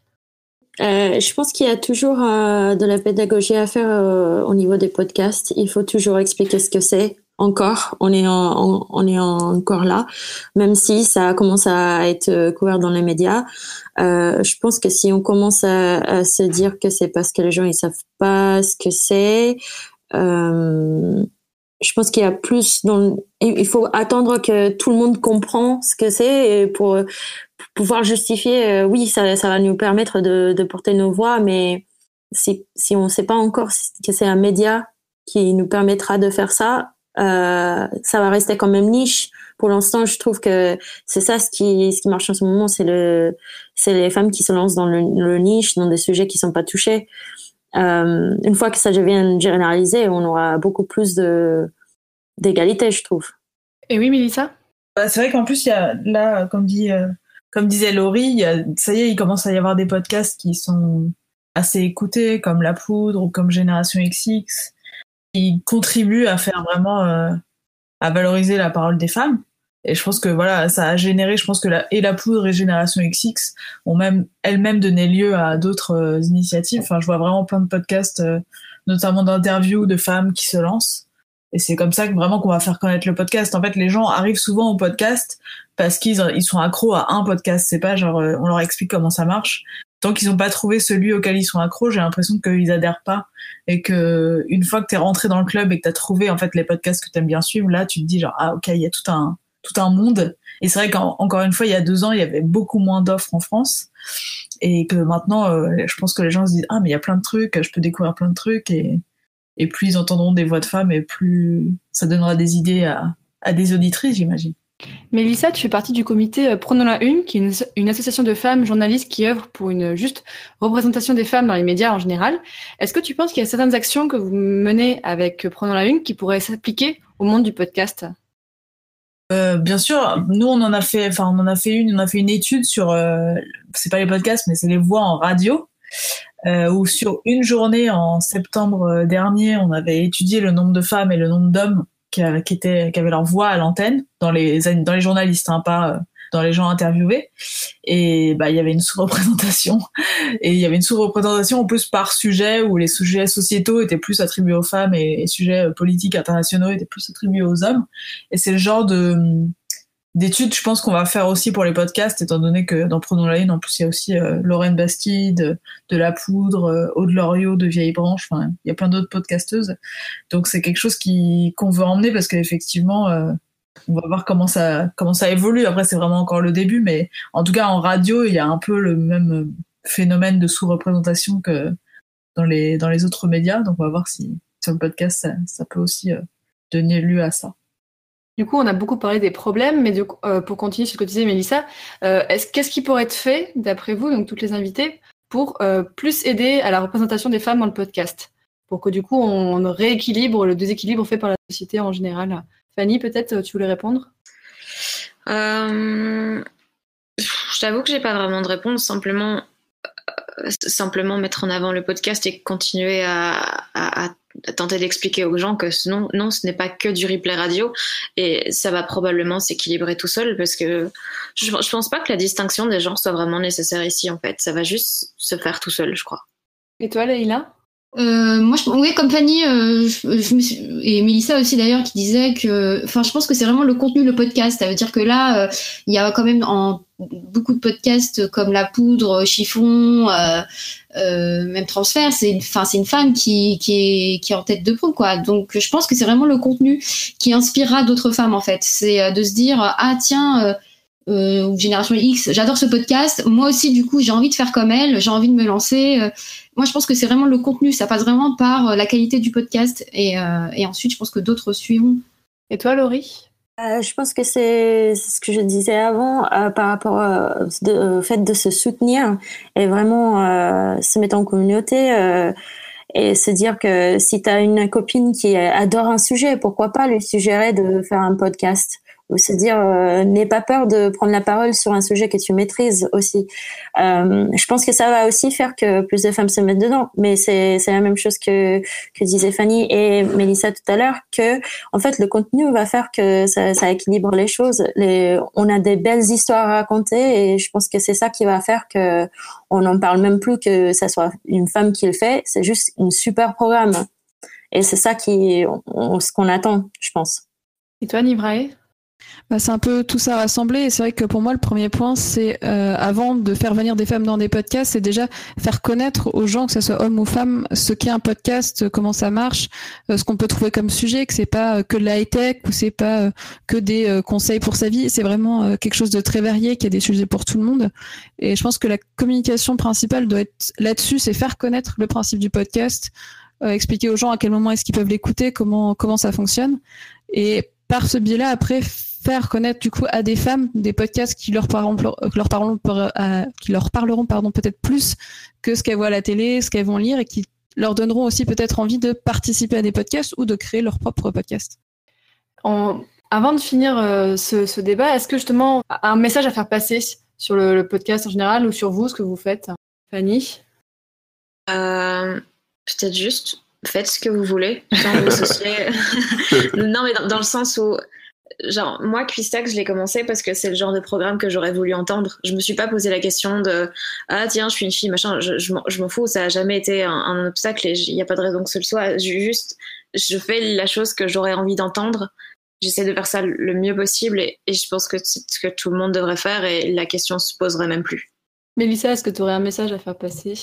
Euh, je pense qu'il y a toujours euh, de la pédagogie à faire euh, au niveau des podcasts. Il faut toujours expliquer ce que c'est. Encore, on est on est encore là, même si ça commence à être couvert dans les médias. Euh, je pense que si on commence à, se dire que c'est parce que les gens ils savent pas ce que c'est, euh, je pense qu'il y a plus dans il faut attendre que tout le monde comprend ce que c'est pour, pouvoir justifier euh, oui ça, va nous permettre de, de porter nos voix mais si si on sait pas encore que c'est un média qui nous permettra de faire ça, euh, ça va rester quand même niche. Pour l'instant, je trouve que c'est ça ce qui, ce qui marche en ce moment, c'est le, c'est les femmes qui se lancent dans le, niche, dans des sujets qui sont pas touchés. Euh, une fois que ça devient généralisé, on aura beaucoup plus de d'égalité, je trouve. Et oui, Mélissa? Bah, C'est vrai qu'en plus, il y a là, comme dit, euh, comme disait Laurie, il y a, ça y est, il commence à y avoir des podcasts qui sont assez écoutés, comme La Poudre ou comme Génération XX, qui contribuent à faire vraiment euh, à valoriser la parole des femmes. Et je pense que voilà, ça a généré, je pense que la, et la poudre et Génération XX ont même elles-mêmes donné lieu à d'autres euh, initiatives. Enfin, je vois vraiment plein de podcasts, euh, notamment d'interviews de femmes qui se lancent. Et c'est comme ça que vraiment qu'on va faire connaître le podcast. En fait, les gens arrivent souvent au podcast parce qu'ils ils sont accros à un podcast. C'est pas genre on leur explique comment ça marche tant qu'ils n'ont pas trouvé celui auquel ils sont accros, j'ai l'impression qu'ils adhèrent pas. Et que une fois que tu es rentré dans le club et que tu trouvé en fait les podcasts que tu aimes bien suivre, là tu te dis genre ah OK, il y a tout un tout un monde. Et c'est vrai qu'encore une fois il y a deux ans, il y avait beaucoup moins d'offres en France. Et que maintenant euh, je pense que les gens se disent ah mais il y a plein de trucs, je peux découvrir plein de trucs. Et et plus ils entendront des voix de femmes et plus ça donnera des idées à à des auditrices, j'imagine. Mélissa, tu fais partie du comité euh, Prenons la Une, qui est une, association de femmes journalistes qui œuvre pour une juste représentation des femmes dans les médias en général. Est-ce que tu penses qu'il y a certaines actions que vous menez avec euh, Prenons la Une qui pourraient s'appliquer au monde du podcast? Euh, bien sûr, nous on en a fait, enfin on en a fait une, on a fait une étude sur, c'est pas les podcasts, mais c'est les voix en radio, où sur une journée en septembre dernier, on avait étudié le nombre de femmes et le nombre d'hommes qui, qui, étaient, qui avaient leur voix à l'antenne dans les dans les journalistes, hein, pas euh, dans les gens interviewés. Et bah il y avait une sous-représentation et il y avait une sous-représentation en plus par sujet où les sujets sociétaux étaient plus attribués aux femmes et les sujets euh, politiques internationaux étaient plus attribués aux hommes. Et c'est le genre de d'études, je pense qu'on va faire aussi pour les podcasts, étant donné que dans Prenons la Ligne, en plus, il y a aussi euh, Lorraine Bastide, de, La Poudre, euh, Aude Loriot de Vieille Branche, enfin, il y a plein d'autres podcasteuses. Donc c'est quelque chose qui qu'on veut emmener parce qu'effectivement, euh, on va voir comment ça comment ça évolue. Après, c'est vraiment encore le début, mais en tout cas en radio, il y a un peu le même phénomène de sous-représentation que dans les dans les autres médias. Donc on va voir si sur le podcast ça, ça peut aussi donner lieu à ça. Du coup, on a beaucoup parlé des problèmes, mais euh, pour continuer ce que disais Mélissa, euh, qu'est-ce qui pourrait être fait, d'après vous, donc toutes les invités, pour euh, plus aider à la représentation des femmes dans le podcast? Pour que du coup, on rééquilibre le déséquilibre fait par la société en général. Fanny, peut-être, tu voulais répondre? Je t'avoue que j'ai pas vraiment de réponse, simplement simplement mettre en avant le podcast et continuer à, tenter d'expliquer aux gens que non, non ce n'est pas que du replay radio et ça va probablement s'équilibrer tout seul parce que je, je pense pas que la distinction des genres soit vraiment nécessaire ici en fait. Ça va juste se faire tout seul, je crois. Et toi, Leïla? Euh, moi, je, oui, comme Fanny euh, je, et Melissa aussi d'ailleurs, qui disait que, enfin, je pense que c'est vraiment le contenu, le podcast. Ça veut dire que là, euh, il y a quand même en beaucoup de podcasts comme La Poudre, Chiffon, euh, même Transfert, c'est enfin, c'est une femme qui, qui est, qui est en tête de proue, quoi. Donc, je pense que c'est vraiment le contenu qui inspirera d'autres femmes, en fait. C'est de se dire, ah tiens euh, Génération X, j'adore ce podcast. Moi aussi, du coup, j'ai envie de faire comme elle, j'ai envie de me lancer. Euh, moi, je pense que c'est vraiment le contenu, ça passe vraiment par euh, la qualité du podcast. Et, euh, et ensuite, je pense que d'autres suivront. Et toi, Laurie? Je pense que c'est ce que je disais avant par rapport au fait de se soutenir et vraiment se mettre en communauté et se dire que si tu as une copine qui adore un sujet, pourquoi pas lui suggérer de faire un podcast? Ou se dire euh, n'aie pas peur de prendre la parole sur un sujet que tu maîtrises aussi. Euh, je pense que ça va aussi faire que plus de femmes se mettent dedans, mais c'est c'est la même chose que que disait Fanny et Melissa tout à l'heure que en fait le contenu va faire que ça, équilibre les choses. On a des belles histoires à raconter et je pense que c'est ça qui va faire que on n'en parle même plus que ça soit une femme qui le fait. C'est juste une super programme et c'est ça qui ce qu'on attend, je pense. Et toi, Nibrae bah, c'est un peu tout ça rassemblé. Et c'est vrai que pour moi, le premier point, c'est euh, avant de faire venir des femmes dans des podcasts, c'est déjà faire connaître aux gens, que ce soit hommes ou femmes, ce qu'est un podcast, comment ça marche, euh, ce qu'on peut trouver comme sujet, que c'est pas euh, que de la tech ou c'est pas que des conseils pour sa vie. C'est vraiment quelque chose de très varié, qui a des sujets pour tout le monde. Et je pense que la communication principale doit être là-dessus, c'est faire connaître le principe du podcast, expliquer aux gens à quel moment est-ce qu'ils peuvent l'écouter, comment comment ça fonctionne, et par ce biais-là, après faire connaître du coup à des femmes des podcasts qui leur parleront, leur parleront, qui leur parleront pardon peut-être plus que ce qu'elles voient à la télé, ce qu'elles vont lire et qui leur donneront aussi peut-être envie de participer à des podcasts ou de créer leur propre podcast. Avant de finir euh, ce, débat, est-ce que justement un message à faire passer sur le, podcast en général ou sur vous, ce que vous faites, Fanny? Euh, Peut-être juste faites ce que vous voulez non, mais dans, le sens où genre moi Quistax je l'ai commencé parce que c'est le genre de programme que j'aurais voulu entendre. Je me suis pas posé la question de ah tiens je suis une fille machin. Je, je m'en fous. Ça a jamais été un, obstacle et il n'y a pas de raison que ce le soit. Juste je fais la chose que j'aurais envie d'entendre. J'essaie de faire ça le mieux possible et, je pense que c'est ce que tout le monde devrait faire et la question se poserait même plus. Mélissa est-ce que tu aurais un message à faire passer?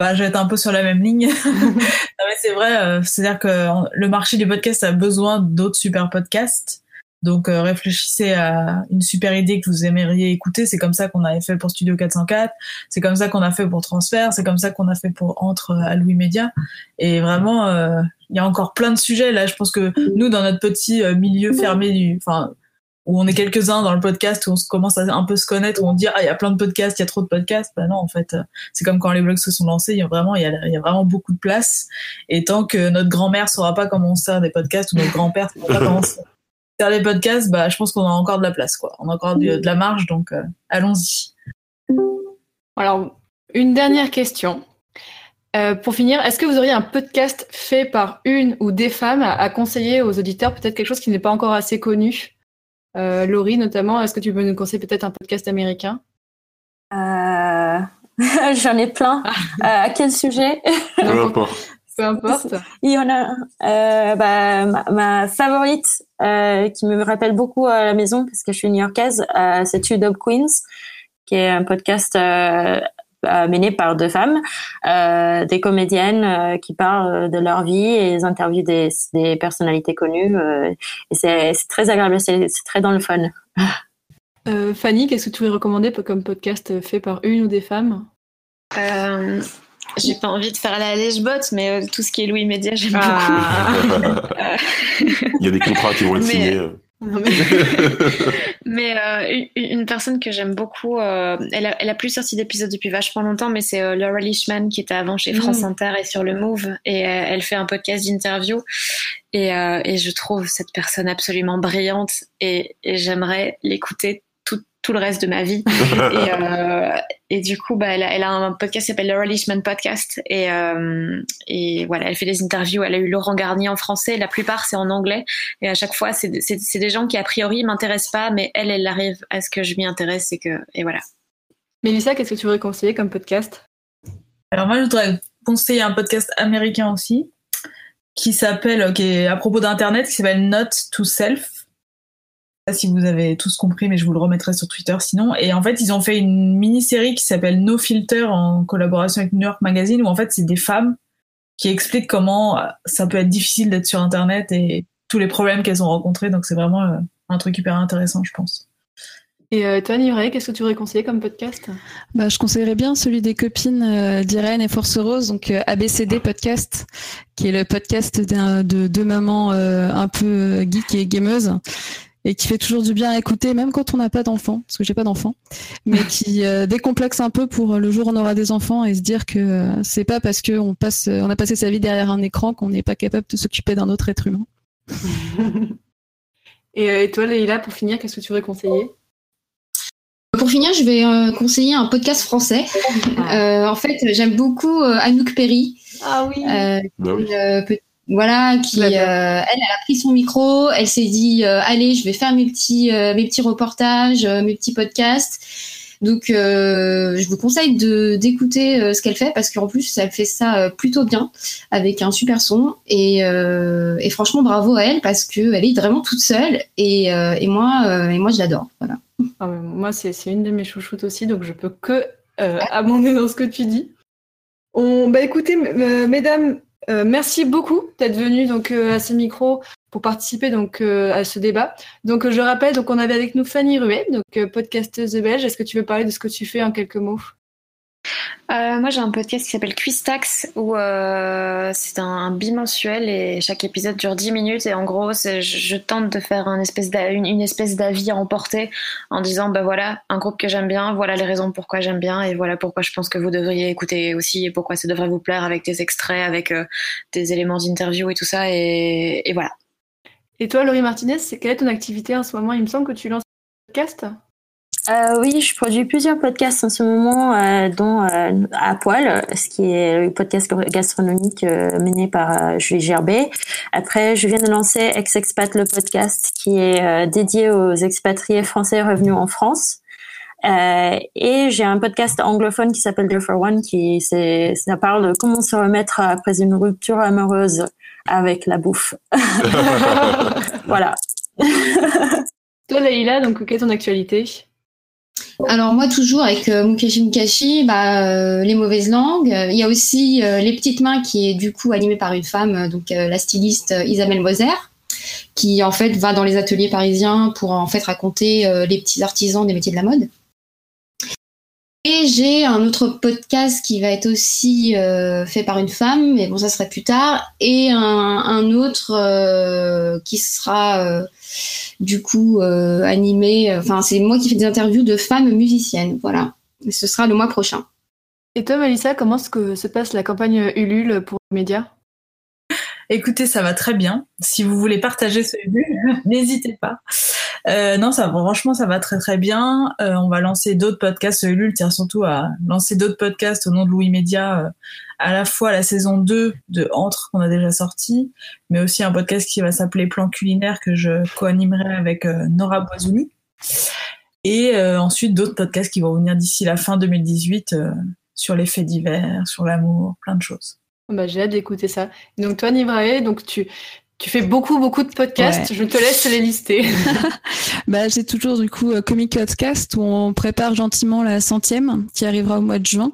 Bah, je vais être un peu sur la même ligne. mais c'est vrai, euh, c'est-à-dire que le marché du podcast a besoin d'autres super podcasts. Donc euh, réfléchissez à une super idée que vous aimeriez écouter. C'est comme ça qu'on avait fait pour Studio 404. C'est comme ça qu'on a fait pour Transfert. C'est comme ça qu'on a fait pour Entre à Louis Média. Et vraiment, euh, il y a encore plein de sujets. Là, je pense que nous, dans notre petit euh, milieu fermé du, enfin, où on est quelques-uns dans le podcast, où on commence à un peu se connaître, où on dit ah il y a plein de podcasts, il y a trop de podcasts. Ben non, en fait, c'est comme quand les blogs se sont lancés, il y a vraiment il y a, y a vraiment beaucoup de place. Et tant que notre grand-mère saura pas comment on sert des podcasts ou notre grand-père saura pas comment faire les podcasts, bah, je pense qu'on a encore de la place, quoi. On a encore de, la marge, donc euh, allons-y. Alors, une dernière question. Euh, pour finir, est-ce que vous auriez un podcast fait par une ou des femmes à, conseiller aux auditeurs, peut-être quelque chose qui n'est pas encore assez connu euh, Laurie, notamment, est-ce que tu peux nous conseiller peut-être un podcast américain? J'en ai plein. à quel sujet? Peu importe. Il y en a euh, bah, ma, favorite euh, qui me rappelle beaucoup à la maison parce que je suis new-yorkaise, euh, c'est Two Dope Queens, qui est un podcast euh, euh, mené par deux femmes, euh, des comédiennes qui parlent de leur vie et les interviews des, des personnalités connues. et c'est très agréable, c'est très dans le fun. Fanny, qu'est-ce que tu voudrais recommander comme podcast fait par une ou des femmes? J'ai pas envie de faire la lèche-botte, mais euh, tout ce qui est Louis Média, j'aime ah. beaucoup. Il y a des contrats qui vont être signés. Euh. mais euh, une, personne que j'aime beaucoup, elle, a, elle a plus sorti d'épisodes depuis vachement longtemps, mais c'est Laura Lishman qui était avant chez France mm. Inter et sur le Move, et elle fait un podcast d'interview. Et, et, je trouve cette personne absolument brillante, et, et j'aimerais l'écouter tout le reste de ma vie. et, euh, et, du coup, bah, elle, a, elle, a, un podcast qui s'appelle le Releasement Podcast. Et, euh, et voilà, elle fait des interviews. Elle a eu Laurent Garnier en français. La plupart, c'est en anglais. Et à chaque fois, c'est des gens qui, a priori, m'intéressent pas. Mais elle, elle arrive à ce que je m'y intéresse. Et, que, et voilà. Mélissa, qu'est-ce que tu voudrais conseiller comme podcast? Alors, moi, je voudrais conseiller un podcast américain aussi qui s'appelle, qui est à propos d'Internet, qui s'appelle Not to Self pas si vous avez tous compris, mais je vous le remettrai sur Twitter sinon. Et en fait, ils ont fait une mini-série qui s'appelle No Filter en collaboration avec New York Magazine, où en fait, c'est des femmes qui expliquent comment euh, ça peut être difficile d'être sur Internet et tous les problèmes qu'elles ont rencontrés. Donc, c'est vraiment euh, un truc hyper intéressant, je pense. Et euh, toi, Nivray, qu'est-ce que tu aurais conseillé comme podcast? Bah, Je conseillerais bien celui des copines d'Irène et Force Rose, donc ABCD Podcast, qui est le podcast de deux mamans un peu geek et gameuses et qui fait toujours du bien à écouter, même quand on n'a pas d'enfants, parce que j'ai pas d'enfants, mais qui euh, décomplexe un peu pour le jour où on aura des enfants et se dire que euh, c'est pas parce qu'on passe, on a passé sa vie derrière un écran qu'on n'est pas capable de s'occuper d'un autre être humain. et, toi, Leïla, pour finir, qu'est-ce que tu voudrais conseiller? Pour finir, je vais conseiller un podcast français. Ah. en fait, j'aime beaucoup Anouk Perry. Ah oui. Bah oui voilà, qui euh, elle, elle a pris son micro, elle s'est dit euh, allez, je vais faire mes petits euh, mes petits reportages, mes petits podcasts. Donc je vous conseille de d'écouter ce qu'elle fait parce qu'en plus elle fait ça plutôt bien avec un super son et, et franchement bravo à elle parce que elle est vraiment toute seule et, et moi et moi je l'adore voilà. Ah moi c'est une de mes chouchoutes aussi donc je peux que abonder dans ce que tu dis. On bah écoutez mesdames euh, merci beaucoup d'être venu donc euh, à ce micro pour participer donc euh, à ce débat. Donc je rappelle donc on avait avec nous Fanny Ruet, donc podcasteuse belge. Est-ce que tu veux parler de ce que tu fais en quelques mots? Euh, moi, j'ai un podcast qui s'appelle Quistax où euh, c'est un, bimensuel et chaque épisode dure 10 minutes. Et en gros, je, tente de faire une, espèce d'avis à emporter en disant ben voilà, un groupe que j'aime bien, voilà les raisons pourquoi j'aime bien et voilà pourquoi je pense que vous devriez écouter aussi et pourquoi ça devrait vous plaire avec des extraits, avec euh, des éléments d'interview et tout ça. Et, et voilà. Et toi, Laurie Martinez, quelle est ton activité en ce moment? Il me semble que tu lances un podcast euh, oui, je produis plusieurs podcasts en ce moment, euh, dont euh, À Poil, ce qui est le podcast gastronomique euh, mené par euh, Julie Gerbet. Après, je viens de lancer Ex-Expat, le podcast, qui est dédié aux expatriés français revenus en France. et j'ai un podcast anglophone qui s'appelle The For One, qui c'est, ça parle de comment se remettre après une rupture amoureuse avec la bouffe. voilà. Toi, Leïla, donc, quelle est ton actualité? Alors moi toujours avec euh, Mukeshi Mukashi, bah, euh, les mauvaises langues. Il y a aussi euh, les petites mains qui est du coup animée par une femme, donc la styliste Isabelle Moser, qui en fait va dans les ateliers parisiens pour en fait raconter les petits artisans des métiers de la mode. Et j'ai un autre podcast qui va être aussi fait par une femme, mais bon ça serait plus tard, et un, un autre qui sera du coup euh, animé. Enfin, c'est moi qui fais des interviews de femmes musiciennes. Voilà. Et ce sera le mois prochain. Et toi, Melissa, comment se passe la campagne Ulule pour les médias? Écoutez, ça va très bien. Si vous voulez partager ce Ulule, n'hésitez pas. Euh, non, ça, franchement, ça va très très bien. Euh, on va lancer d'autres podcasts. Ulule tient surtout à lancer d'autres podcasts au nom de Louis Média à la fois la saison 2 de Entre qu'on a déjà sorti, mais aussi un podcast qui va s'appeler Plan culinaire que je co-animerai avec euh, Nora Boisouni. Et euh, ensuite d'autres podcasts qui vont venir d'ici la fin 2018 euh, sur les faits divers, sur l'amour, plein de choses. Bah, j'ai hâte d'écouter ça. Donc toi Nivrae, donc tu tu fais beaucoup beaucoup de podcasts. Je te laisse les lister. bah j'ai toujours du coup Comic Podcast où on prépare gentiment la centième qui arrivera au mois de juin.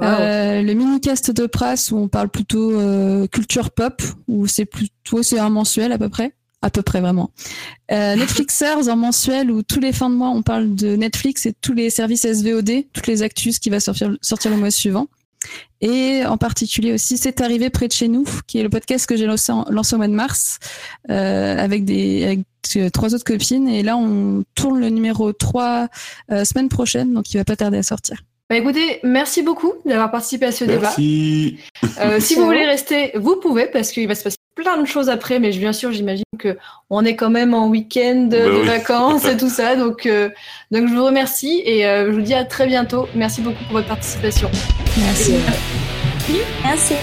Euh, le mini-cast de Pras où on parle plutôt euh, culture pop, où c'est plutôt c'est un mensuel à peu près, à peu près vraiment. Euh, Netflixers en mensuel où tous les fins de mois on parle de Netflix et tous les services SVOD, toutes les actus qui va sortir, sortir le mois suivant. Et en particulier aussi, c'est arrivé près de chez nous, qui est le podcast que j'ai lancé, lancé, au mois de mars euh, avec des avec trois autres copines. Et là, on tourne le numéro 3 euh, semaine prochaine, donc il va pas tarder à sortir. Bah écoutez, merci beaucoup d'avoir participé à ce merci. débat. Euh, si vous voulez rester, vous pouvez parce qu'il va se passer plein de choses après, mais bien sûr, j'imagine que on est quand même en week-end bah de vacances et tout ça, donc euh, donc je vous remercie et euh, je vous dis à très bientôt. Merci beaucoup pour votre participation. Merci. Merci. Merci.